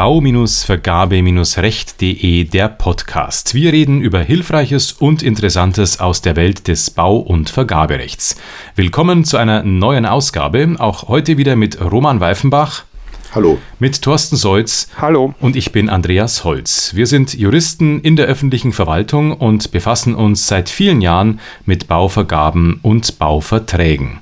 bau-vergabe-recht.de der Podcast. Wir reden über Hilfreiches und Interessantes aus der Welt des Bau- und Vergaberechts. Willkommen zu einer neuen Ausgabe, auch heute wieder mit Roman Weifenbach. Hallo. Mit Thorsten Seutz. Hallo. Und ich bin Andreas Holz. Wir sind Juristen in der öffentlichen Verwaltung und befassen uns seit vielen Jahren mit Bauvergaben und Bauverträgen.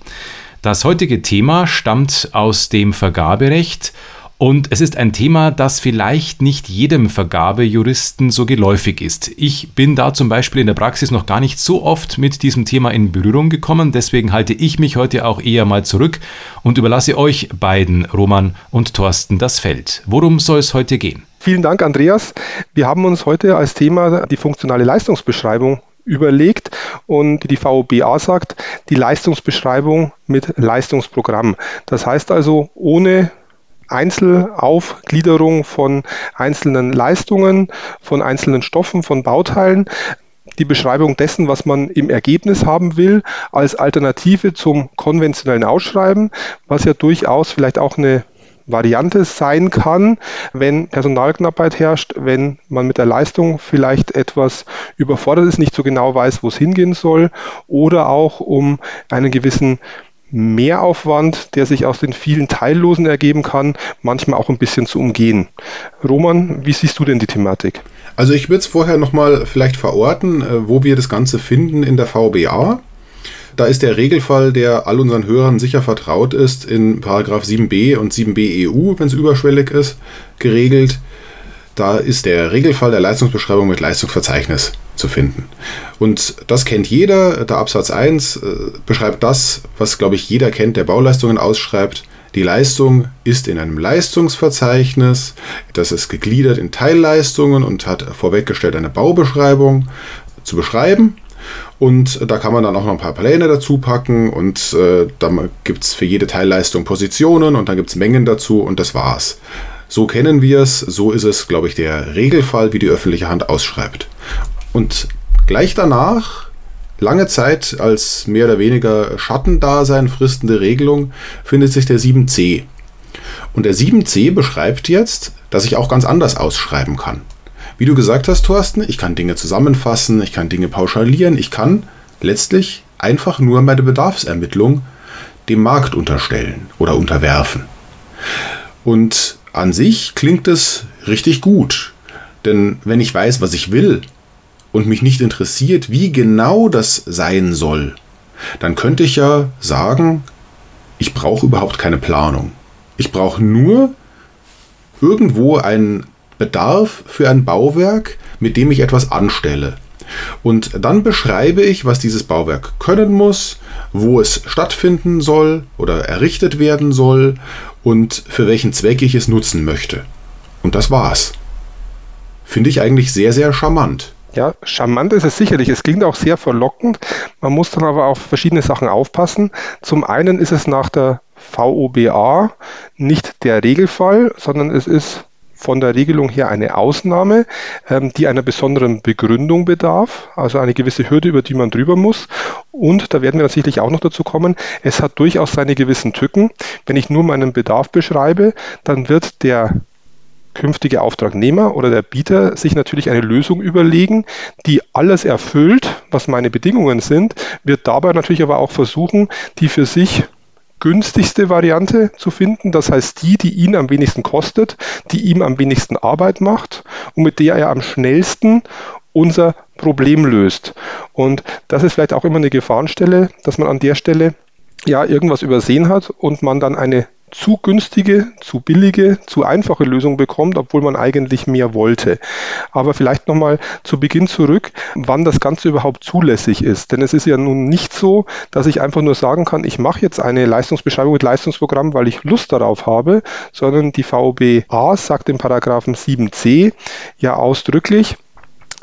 Das heutige Thema stammt aus dem Vergaberecht und es ist ein Thema, das vielleicht nicht jedem Vergabejuristen so geläufig ist. Ich bin da zum Beispiel in der Praxis noch gar nicht so oft mit diesem Thema in Berührung gekommen. Deswegen halte ich mich heute auch eher mal zurück und überlasse euch beiden, Roman und Thorsten, das Feld. Worum soll es heute gehen? Vielen Dank, Andreas. Wir haben uns heute als Thema die funktionale Leistungsbeschreibung überlegt und die VOBA sagt, die Leistungsbeschreibung mit Leistungsprogramm. Das heißt also, ohne Einzelaufgliederung von einzelnen Leistungen, von einzelnen Stoffen, von Bauteilen. Die Beschreibung dessen, was man im Ergebnis haben will, als Alternative zum konventionellen Ausschreiben, was ja durchaus vielleicht auch eine Variante sein kann, wenn Personalknappheit herrscht, wenn man mit der Leistung vielleicht etwas überfordert ist, nicht so genau weiß, wo es hingehen soll, oder auch um einen gewissen Mehraufwand, der sich aus den vielen Teillosen ergeben kann, manchmal auch ein bisschen zu umgehen. Roman, wie siehst du denn die Thematik? Also ich würde es vorher nochmal vielleicht verorten, äh, wo wir das Ganze finden in der VBA. Da ist der Regelfall, der all unseren Hörern sicher vertraut ist, in Paragraph 7b und 7b EU, wenn es überschwellig ist, geregelt. Da ist der Regelfall der Leistungsbeschreibung mit Leistungsverzeichnis zu finden. Und das kennt jeder. Der Absatz 1 äh, beschreibt das, was, glaube ich, jeder kennt, der Bauleistungen ausschreibt. Die Leistung ist in einem Leistungsverzeichnis. Das ist gegliedert in Teilleistungen und hat vorweggestellt eine Baubeschreibung zu beschreiben. Und da kann man dann auch noch ein paar Pläne dazu packen und äh, dann gibt es für jede Teilleistung Positionen und dann gibt es Mengen dazu und das war's. So kennen wir es, so ist es, glaube ich, der Regelfall, wie die öffentliche Hand ausschreibt. Und gleich danach, lange Zeit als mehr oder weniger Schattendasein fristende Regelung, findet sich der 7c. Und der 7c beschreibt jetzt, dass ich auch ganz anders ausschreiben kann. Wie du gesagt hast, Thorsten, ich kann Dinge zusammenfassen, ich kann Dinge pauschalieren, ich kann letztlich einfach nur meine Bedarfsermittlung dem Markt unterstellen oder unterwerfen. Und an sich klingt es richtig gut. Denn wenn ich weiß, was ich will, und mich nicht interessiert, wie genau das sein soll, dann könnte ich ja sagen, ich brauche überhaupt keine Planung. Ich brauche nur irgendwo einen Bedarf für ein Bauwerk, mit dem ich etwas anstelle. Und dann beschreibe ich, was dieses Bauwerk können muss, wo es stattfinden soll oder errichtet werden soll und für welchen Zweck ich es nutzen möchte. Und das war's. Finde ich eigentlich sehr, sehr charmant. Ja, charmant ist es sicherlich. Es klingt auch sehr verlockend. Man muss dann aber auf verschiedene Sachen aufpassen. Zum einen ist es nach der VOBA nicht der Regelfall, sondern es ist von der Regelung her eine Ausnahme, ähm, die einer besonderen Begründung bedarf, also eine gewisse Hürde, über die man drüber muss. Und da werden wir sicherlich auch noch dazu kommen, es hat durchaus seine gewissen Tücken. Wenn ich nur meinen Bedarf beschreibe, dann wird der künftige Auftragnehmer oder der Bieter sich natürlich eine Lösung überlegen, die alles erfüllt, was meine Bedingungen sind, wird dabei natürlich aber auch versuchen, die für sich günstigste Variante zu finden, das heißt die, die ihn am wenigsten kostet, die ihm am wenigsten Arbeit macht und mit der er am schnellsten unser Problem löst. Und das ist vielleicht auch immer eine Gefahrenstelle, dass man an der Stelle ja irgendwas übersehen hat und man dann eine zu günstige, zu billige, zu einfache Lösung bekommt, obwohl man eigentlich mehr wollte. Aber vielleicht nochmal zu Beginn zurück, wann das Ganze überhaupt zulässig ist. Denn es ist ja nun nicht so, dass ich einfach nur sagen kann, ich mache jetzt eine Leistungsbeschreibung mit Leistungsprogramm, weil ich Lust darauf habe, sondern die VBA sagt im Paragraphen 7c ja ausdrücklich,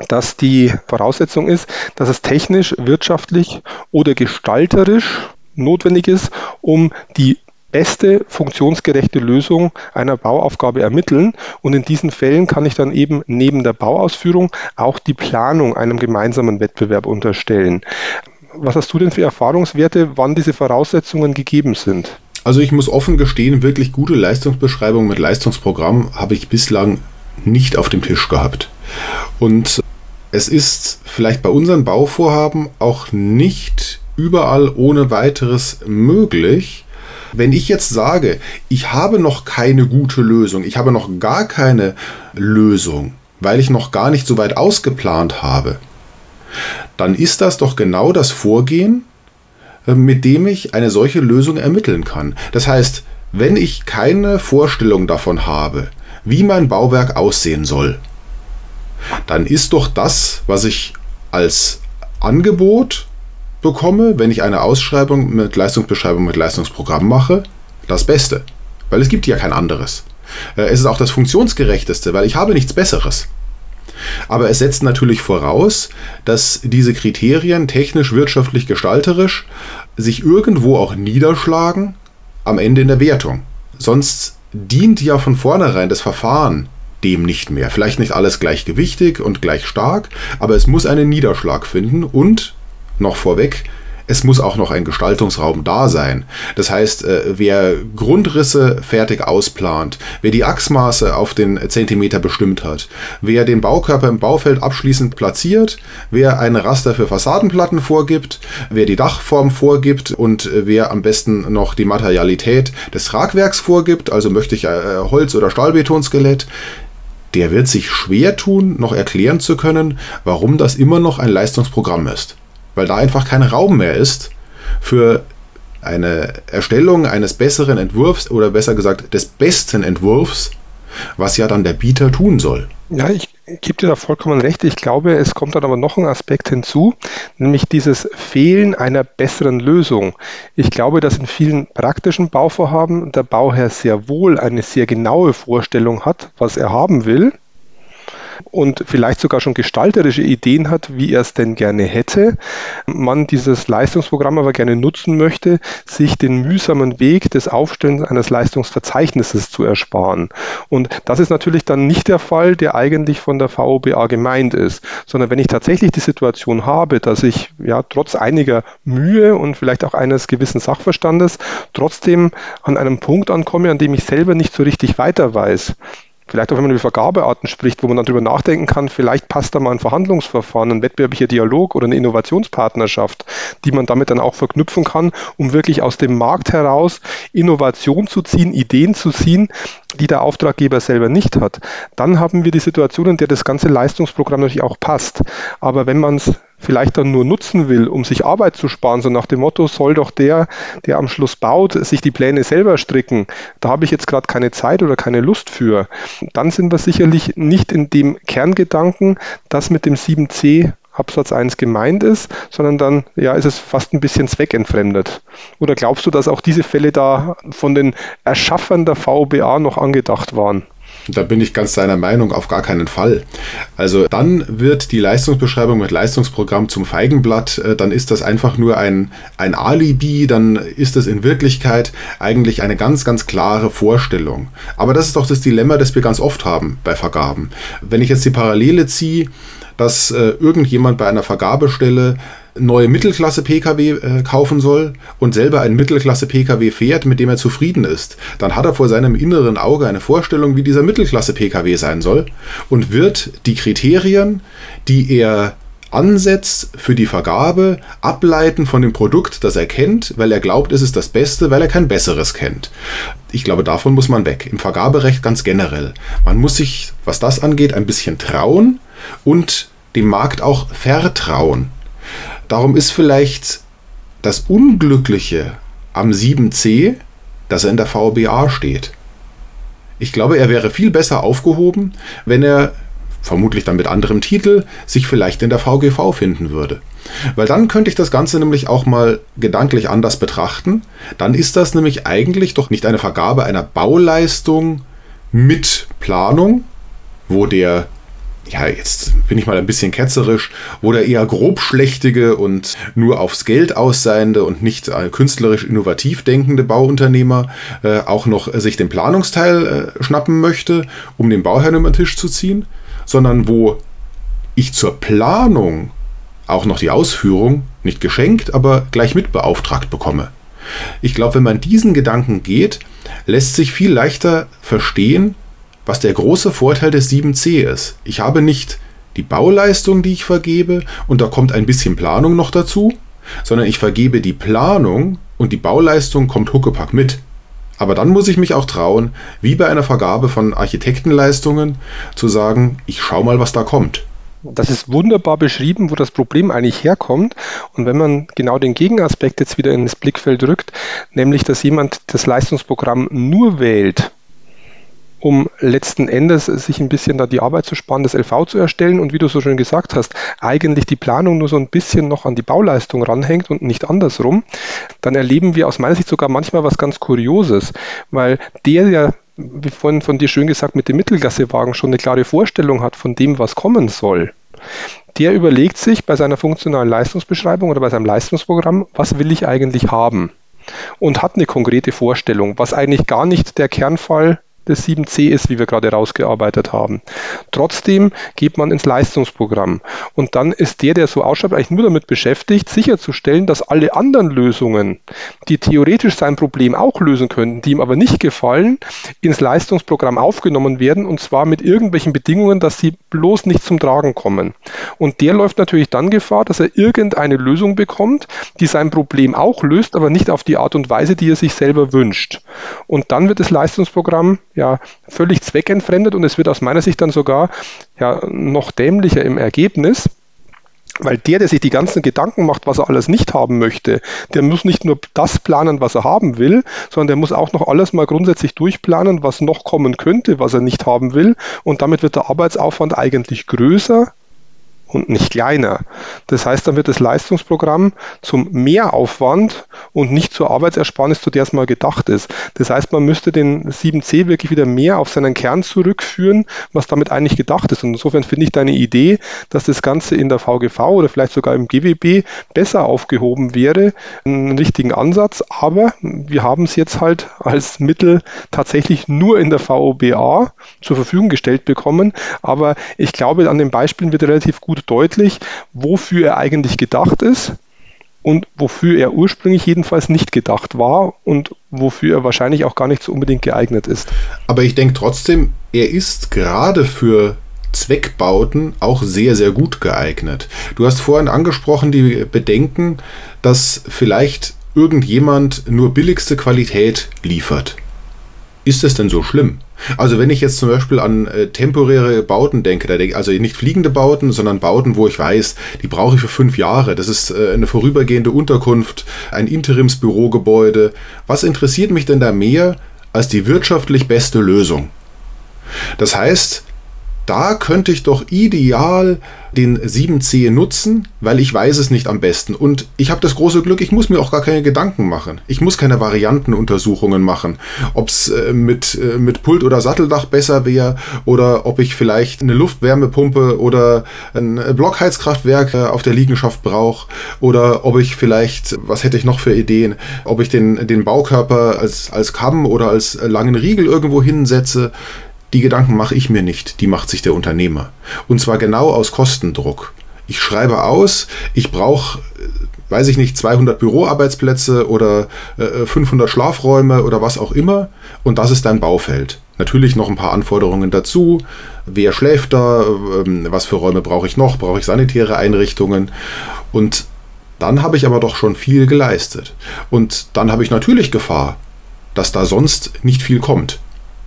dass die Voraussetzung ist, dass es technisch, wirtschaftlich oder gestalterisch notwendig ist, um die beste funktionsgerechte Lösung einer Bauaufgabe ermitteln. Und in diesen Fällen kann ich dann eben neben der Bauausführung auch die Planung einem gemeinsamen Wettbewerb unterstellen. Was hast du denn für Erfahrungswerte, wann diese Voraussetzungen gegeben sind? Also ich muss offen gestehen, wirklich gute Leistungsbeschreibungen mit Leistungsprogramm habe ich bislang nicht auf dem Tisch gehabt. Und es ist vielleicht bei unseren Bauvorhaben auch nicht überall ohne weiteres möglich. Wenn ich jetzt sage, ich habe noch keine gute Lösung, ich habe noch gar keine Lösung, weil ich noch gar nicht so weit ausgeplant habe, dann ist das doch genau das Vorgehen, äh, mit dem ich eine solche Lösung ermitteln kann. Das heißt, wenn ich keine Vorstellung davon habe, wie mein Bauwerk aussehen soll, dann ist doch das, was ich als Angebot bekomme, wenn ich eine Ausschreibung mit Leistungsbeschreibung mit Leistungsprogramm mache, das Beste. Weil es gibt ja kein anderes. Äh, es ist auch das funktionsgerechteste, weil ich habe nichts Besseres. Aber es setzt natürlich voraus, dass diese Kriterien technisch, wirtschaftlich, gestalterisch sich irgendwo auch niederschlagen am Ende in der Wertung. Sonst dient ja von vornherein das Verfahren dem nicht mehr. Vielleicht nicht alles gleichgewichtig und gleich stark, aber es muss einen Niederschlag finden und noch vorweg, es muss auch noch ein Gestaltungsraum da sein. Das heißt, äh, wer Grundrisse fertig ausplant, wer die Achsmaße auf den Zentimeter bestimmt hat, wer den Baukörper im Baufeld abschließend platziert, wer eine Raster für Fassadenplatten vorgibt, wer die Dachform vorgibt und äh, wer am besten noch die Materialität des Tragwerks vorgibt, also möchte ich äh, Holz- oder Stahlbetonskelett, der wird sich schwer tun, noch erklären zu können, warum das immer noch ein Leistungsprogramm ist weil da einfach kein Raum mehr ist für eine Erstellung eines besseren Entwurfs oder besser gesagt des besten Entwurfs, was ja dann der Bieter tun soll. Ja, ich gebe dir da vollkommen recht. Ich glaube, es kommt dann aber noch ein Aspekt hinzu, nämlich dieses Fehlen einer besseren Lösung. Ich glaube, dass in vielen praktischen Bauvorhaben der Bauherr sehr wohl eine sehr genaue Vorstellung hat, was er haben will und vielleicht sogar schon gestalterische Ideen hat, wie er es denn gerne hätte, man dieses Leistungsprogramm aber gerne nutzen möchte, sich den mühsamen Weg des Aufstellens eines Leistungsverzeichnisses zu ersparen. Und das ist natürlich dann nicht der Fall, der eigentlich von der VOBA gemeint ist, sondern wenn ich tatsächlich die Situation habe, dass ich ja trotz einiger Mühe und vielleicht auch eines gewissen Sachverstandes trotzdem an einem Punkt ankomme, an dem ich selber nicht so richtig weiter weiß, Vielleicht auch, wenn man über Vergabearten spricht, wo man dann darüber nachdenken kann, vielleicht passt da mal ein Verhandlungsverfahren, ein wettbewerblicher Dialog oder eine Innovationspartnerschaft, die man damit dann auch verknüpfen kann, um wirklich aus dem Markt heraus Innovation zu ziehen, Ideen zu ziehen, die der Auftraggeber selber nicht hat. Dann haben wir die Situation, in der das ganze Leistungsprogramm natürlich auch passt. Aber wenn man es vielleicht dann nur nutzen will, um sich Arbeit zu sparen, so nach dem Motto, soll doch der, der am Schluss baut, sich die Pläne selber stricken, da habe ich jetzt gerade keine Zeit oder keine Lust für, dann sind wir sicherlich nicht in dem Kerngedanken, das mit dem 7c Absatz 1 gemeint ist, sondern dann ja, ist es fast ein bisschen zweckentfremdet. Oder glaubst du, dass auch diese Fälle da von den Erschaffern der VBA noch angedacht waren? Da bin ich ganz deiner Meinung, auf gar keinen Fall. Also dann wird die Leistungsbeschreibung mit Leistungsprogramm zum Feigenblatt, äh, dann ist das einfach nur ein, ein Alibi, dann ist es in Wirklichkeit eigentlich eine ganz, ganz klare Vorstellung. Aber das ist doch das Dilemma, das wir ganz oft haben bei Vergaben. Wenn ich jetzt die Parallele ziehe, dass äh, irgendjemand bei einer Vergabestelle neue Mittelklasse-Pkw äh, kaufen soll und selber einen Mittelklasse-Pkw fährt, mit dem er zufrieden ist, dann hat er vor seinem inneren Auge eine Vorstellung, wie dieser Mittelklasse-Pkw sein soll und wird die Kriterien, die er ansetzt für die Vergabe, ableiten von dem Produkt, das er kennt, weil er glaubt, es ist das Beste, weil er kein besseres kennt. Ich glaube, davon muss man weg. Im Vergaberecht ganz generell. Man muss sich, was das angeht, ein bisschen trauen und dem Markt auch vertrauen. Darum ist vielleicht das Unglückliche am 7c, dass er in der VBA steht. Ich glaube, er wäre viel besser aufgehoben, wenn er, vermutlich dann mit anderem Titel, sich vielleicht in der VGV finden würde. Weil dann könnte ich das Ganze nämlich auch mal gedanklich anders betrachten. Dann ist das nämlich eigentlich doch nicht eine Vergabe einer Bauleistung mit Planung, wo der ja, jetzt bin ich mal ein bisschen ketzerisch, wo der eher grobschlächtige und nur aufs Geld ausseiende und nicht äh, künstlerisch innovativ denkende Bauunternehmer äh, auch noch äh, sich den Planungsteil äh, schnappen möchte, um den Bauherrn über den Tisch zu ziehen, sondern wo ich zur Planung auch noch die Ausführung nicht geschenkt, aber gleich mit beauftragt bekomme. Ich glaube, wenn man diesen Gedanken geht, lässt sich viel leichter verstehen, was der große Vorteil des 7c ist. Ich habe nicht die Bauleistung, die ich vergebe, und da kommt ein bisschen Planung noch dazu, sondern ich vergebe die Planung und die Bauleistung kommt Huckepack mit. Aber dann muss ich mich auch trauen, wie bei einer Vergabe von Architektenleistungen, zu sagen, ich schau mal, was da kommt. Das ist wunderbar beschrieben, wo das Problem eigentlich herkommt. Und wenn man genau den Gegenaspekt jetzt wieder ins Blickfeld rückt, nämlich dass jemand das Leistungsprogramm nur wählt, um letzten Endes sich ein bisschen da die Arbeit zu sparen, das LV zu erstellen und wie du so schön gesagt hast, eigentlich die Planung nur so ein bisschen noch an die Bauleistung ranhängt und nicht andersrum, dann erleben wir aus meiner Sicht sogar manchmal was ganz Kurioses, weil der, der wie vorhin von dir schön gesagt, mit dem Mittelklassewagen schon eine klare Vorstellung hat von dem, was kommen soll, der überlegt sich bei seiner funktionalen Leistungsbeschreibung oder bei seinem Leistungsprogramm, was will ich eigentlich haben? Und hat eine konkrete Vorstellung, was eigentlich gar nicht der Kernfall des 7c ist, wie wir gerade rausgearbeitet haben. Trotzdem geht man ins Leistungsprogramm und dann ist der, der so ausschaut, eigentlich nur damit beschäftigt, sicherzustellen, dass alle anderen Lösungen, die theoretisch sein Problem auch lösen könnten, die ihm aber nicht gefallen, ins Leistungsprogramm aufgenommen werden und zwar mit irgendwelchen Bedingungen, dass sie bloß nicht zum Tragen kommen. Und der läuft natürlich dann Gefahr, dass er irgendeine Lösung bekommt, die sein Problem auch löst, aber nicht auf die Art und Weise, die er sich selber wünscht. Und dann wird das Leistungsprogramm ja völlig zweckentfremdet und es wird aus meiner Sicht dann sogar ja noch dämlicher im Ergebnis. Weil der, der sich die ganzen Gedanken macht, was er alles nicht haben möchte, der muss nicht nur das planen, was er haben will, sondern der muss auch noch alles mal grundsätzlich durchplanen, was noch kommen könnte, was er nicht haben will. Und damit wird der Arbeitsaufwand eigentlich größer und nicht kleiner. Das heißt, dann wird das Leistungsprogramm zum Mehraufwand und nicht zur Arbeitsersparnis, zu der es mal gedacht ist. Das heißt, man müsste den 7c wirklich wieder mehr auf seinen Kern zurückführen, was damit eigentlich gedacht ist. Und insofern finde ich deine Idee, dass das Ganze in der VGV oder vielleicht sogar im GWB besser aufgehoben wäre, einen richtigen Ansatz. Aber wir haben es jetzt halt als Mittel tatsächlich nur in der VOBA zur Verfügung gestellt bekommen. Aber ich glaube, an den Beispielen wird relativ gut deutlich, wofür er eigentlich gedacht ist und wofür er ursprünglich jedenfalls nicht gedacht war und wofür er wahrscheinlich auch gar nicht so unbedingt geeignet ist. Aber ich denke trotzdem, er ist gerade für Zweckbauten auch sehr, sehr gut geeignet. Du hast vorhin angesprochen die Bedenken, dass vielleicht irgendjemand nur billigste Qualität liefert. Ist es denn so schlimm? Also wenn ich jetzt zum Beispiel an äh, temporäre Bauten denke, da denke, also nicht fliegende Bauten, sondern Bauten, wo ich weiß, die brauche ich für fünf Jahre. Das ist äh, eine vorübergehende Unterkunft, ein Interimsbürogebäude. Was interessiert mich denn da mehr als die wirtschaftlich beste Lösung? Das heißt, da könnte ich doch ideal den 7C nutzen, weil ich weiß es nicht am besten. Und ich habe das große Glück, ich muss mir auch gar keine Gedanken machen. Ich muss keine Variantenuntersuchungen machen, ob es äh, mit, äh, mit Pult oder Satteldach besser wäre oder ob ich vielleicht eine Luftwärmepumpe oder ein Blockheizkraftwerk äh, auf der Liegenschaft brauche oder ob ich vielleicht, was hätte ich noch für Ideen, ob ich den, den Baukörper als, als Kamm oder als langen Riegel irgendwo hinsetze. Die Gedanken mache ich mir nicht, die macht sich der Unternehmer. Und zwar genau aus Kostendruck. Ich schreibe aus, ich brauche, äh, weiß ich nicht, 200 Büroarbeitsplätze oder 500 äh, Schlafräume oder was auch immer. Und das ist dein Baufeld. Natürlich noch ein paar Anforderungen dazu. Wer schläft da? Ähm, was für Räume brauche ich noch? Brauche ich sanitäre Einrichtungen? Und dann habe ich aber doch schon viel geleistet. Und dann habe ich natürlich Gefahr, dass da sonst nicht viel kommt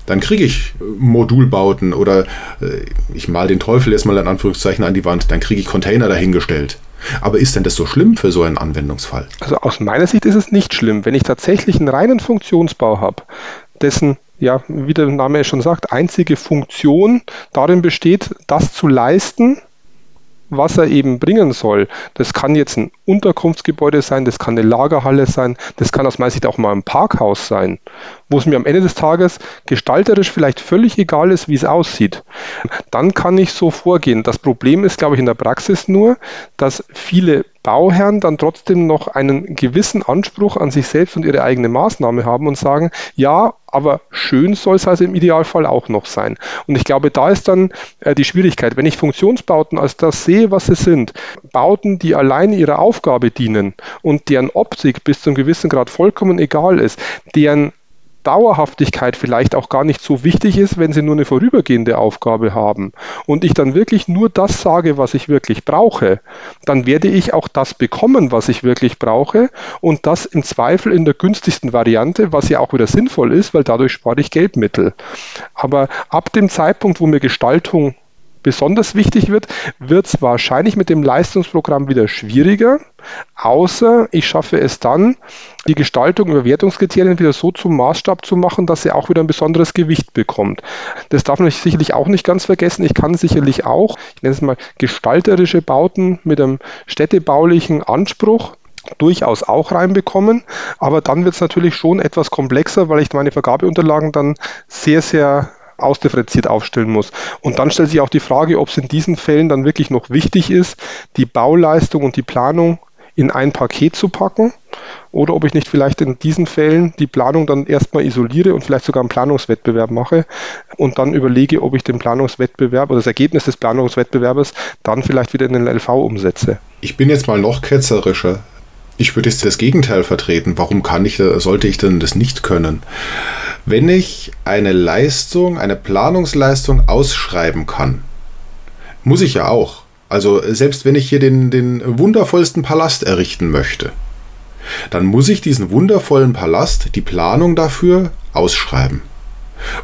dann kriege ich Modulbauten oder äh, ich mal den Teufel erstmal in Anführungszeichen an die Wand, dann kriege ich Container dahingestellt. Aber ist denn das so schlimm für so einen Anwendungsfall? Also aus meiner Sicht ist es nicht schlimm. Wenn ich tatsächlich einen reinen Funktionsbau habe, dessen, ja, wie der Name schon sagt, einzige Funktion darin besteht, das zu leisten, was er eben bringen soll. Das kann jetzt ein Unterkunftsgebäude sein, das kann eine Lagerhalle sein, das kann aus meiner Sicht auch mal ein Parkhaus sein, wo es mir am Ende des Tages gestalterisch vielleicht völlig egal ist, wie es aussieht. Dann kann ich so vorgehen. Das Problem ist, glaube ich, in der Praxis nur, dass viele Bauherren dann trotzdem noch einen gewissen Anspruch an sich selbst und ihre eigene Maßnahme haben und sagen, ja, aber schön soll es also im Idealfall auch noch sein. Und ich glaube, da ist dann äh, die Schwierigkeit. Wenn ich Funktionsbauten als das sehe, was sie sind, Bauten, die allein ihrer Aufgabe dienen und deren Optik bis zu einem gewissen Grad vollkommen egal ist, deren Dauerhaftigkeit vielleicht auch gar nicht so wichtig ist, wenn sie nur eine vorübergehende Aufgabe haben und ich dann wirklich nur das sage, was ich wirklich brauche, dann werde ich auch das bekommen, was ich wirklich brauche und das im Zweifel in der günstigsten Variante, was ja auch wieder sinnvoll ist, weil dadurch spare ich Geldmittel. Aber ab dem Zeitpunkt, wo mir Gestaltung besonders wichtig wird, wird es wahrscheinlich mit dem Leistungsprogramm wieder schwieriger, außer ich schaffe es dann, die Gestaltung über Wertungskriterien wieder so zum Maßstab zu machen, dass sie auch wieder ein besonderes Gewicht bekommt. Das darf man sicherlich auch nicht ganz vergessen. Ich kann sicherlich auch, ich nenne es mal, gestalterische Bauten mit einem städtebaulichen Anspruch durchaus auch reinbekommen. Aber dann wird es natürlich schon etwas komplexer, weil ich meine Vergabeunterlagen dann sehr, sehr ausdifferenziert aufstellen muss. Und dann stellt sich auch die Frage, ob es in diesen Fällen dann wirklich noch wichtig ist, die Bauleistung und die Planung in ein Paket zu packen oder ob ich nicht vielleicht in diesen Fällen die Planung dann erstmal isoliere und vielleicht sogar einen Planungswettbewerb mache und dann überlege, ob ich den Planungswettbewerb oder das Ergebnis des Planungswettbewerbes dann vielleicht wieder in den LV umsetze. Ich bin jetzt mal noch ketzerischer. Ich würde jetzt das Gegenteil vertreten. Warum kann ich, sollte ich denn das nicht können? Wenn ich eine Leistung, eine Planungsleistung ausschreiben kann, muss ich ja auch. Also selbst wenn ich hier den, den wundervollsten Palast errichten möchte, dann muss ich diesen wundervollen Palast, die Planung dafür ausschreiben.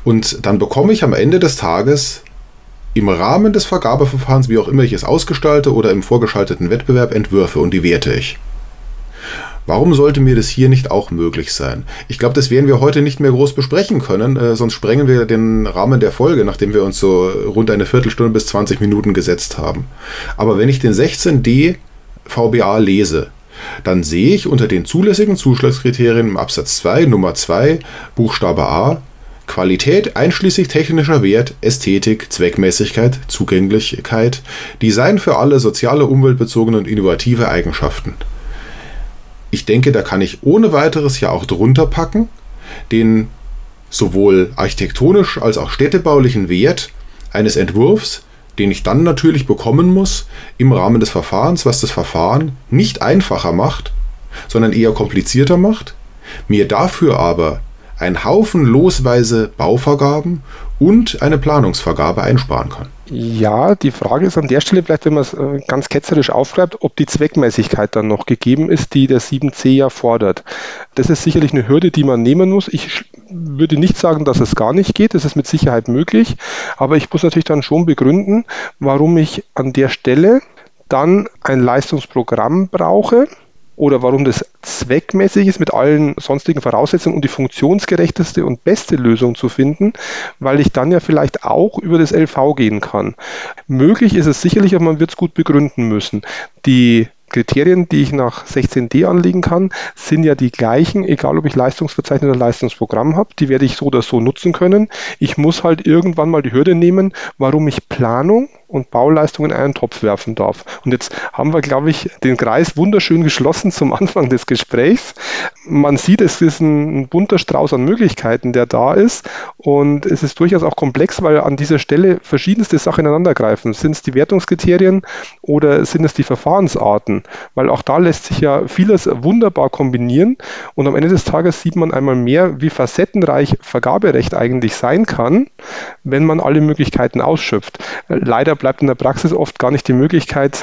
Und dann bekomme ich am Ende des Tages im Rahmen des Vergabeverfahrens, wie auch immer ich es ausgestalte oder im vorgeschalteten Wettbewerb, Entwürfe und die werte ich. Warum sollte mir das hier nicht auch möglich sein? Ich glaube, das werden wir heute nicht mehr groß besprechen können, äh, sonst sprengen wir den Rahmen der Folge, nachdem wir uns so rund eine Viertelstunde bis 20 Minuten gesetzt haben. Aber wenn ich den 16d VBA lese, dann sehe ich unter den zulässigen Zuschlagskriterien im Absatz 2 Nummer 2 Buchstabe A Qualität einschließlich technischer Wert, Ästhetik, Zweckmäßigkeit, Zugänglichkeit, Design für alle soziale, umweltbezogene und innovative Eigenschaften. Ich denke, da kann ich ohne weiteres ja auch drunter packen, den sowohl architektonisch als auch städtebaulichen Wert eines Entwurfs, den ich dann natürlich bekommen muss im Rahmen des Verfahrens, was das Verfahren nicht einfacher macht, sondern eher komplizierter macht, mir dafür aber ein Haufen losweise Bauvergaben und eine Planungsvergabe einsparen kann. Ja, die Frage ist an der Stelle vielleicht, wenn man es äh, ganz ketzerisch aufschreibt, ob die Zweckmäßigkeit dann noch gegeben ist, die der 7c ja fordert. Das ist sicherlich eine Hürde, die man nehmen muss. Ich würde nicht sagen, dass es gar nicht geht. Das ist mit Sicherheit möglich. Aber ich muss natürlich dann schon begründen, warum ich an der Stelle dann ein Leistungsprogramm brauche, oder warum das zweckmäßig ist, mit allen sonstigen Voraussetzungen und die funktionsgerechteste und beste Lösung zu finden, weil ich dann ja vielleicht auch über das LV gehen kann. Möglich ist es sicherlich, aber man wird es gut begründen müssen. Die Kriterien, die ich nach 16d anlegen kann, sind ja die gleichen, egal ob ich Leistungsverzeichnis oder Leistungsprogramm habe. Die werde ich so oder so nutzen können. Ich muss halt irgendwann mal die Hürde nehmen, warum ich Planung und Bauleistung in einen Topf werfen darf. Und jetzt haben wir, glaube ich, den Kreis wunderschön geschlossen zum Anfang des Gesprächs. Man sieht, es ist ein bunter Strauß an Möglichkeiten, der da ist. Und es ist durchaus auch komplex, weil an dieser Stelle verschiedenste Sachen ineinandergreifen. Sind es die Wertungskriterien oder sind es die Verfahrensarten? Weil auch da lässt sich ja vieles wunderbar kombinieren. Und am Ende des Tages sieht man einmal mehr, wie facettenreich Vergaberecht eigentlich sein kann, wenn man alle Möglichkeiten ausschöpft. Leider bleibt in der Praxis oft gar nicht die Möglichkeit,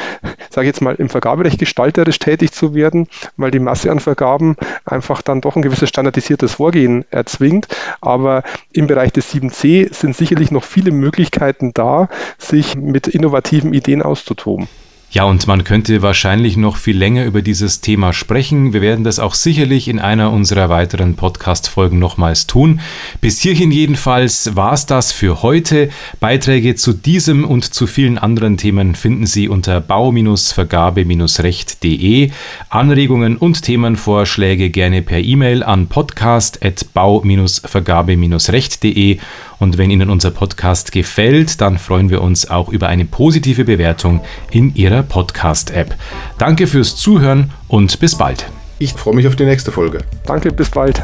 sage ich jetzt mal, im Vergaberecht gestalterisch tätig zu werden, weil die Masse an Vergaben einfach dann doch ein gewisses standardisiertes Vorgehen erzwingt. Aber im Bereich des 7c sind sicherlich noch viele Möglichkeiten da, sich mit innovativen Ideen auszutoben. Ja, und man könnte wahrscheinlich noch viel länger über dieses Thema sprechen. Wir werden das auch sicherlich in einer unserer weiteren Podcast-Folgen nochmals tun. Bis hierhin jedenfalls war es das für heute. Beiträge zu diesem und zu vielen anderen Themen finden Sie unter bau-vergabe-recht.de. Anregungen und Themenvorschläge gerne per E-Mail an podcast.bau-vergabe-recht.de Und wenn Ihnen unser Podcast gefällt, dann freuen wir uns auch über eine positive Bewertung in Ihrer Podcast-App. Danke fürs Zuhören und bis bald. Ich freue mich auf die nächste Folge. Danke, bis bald.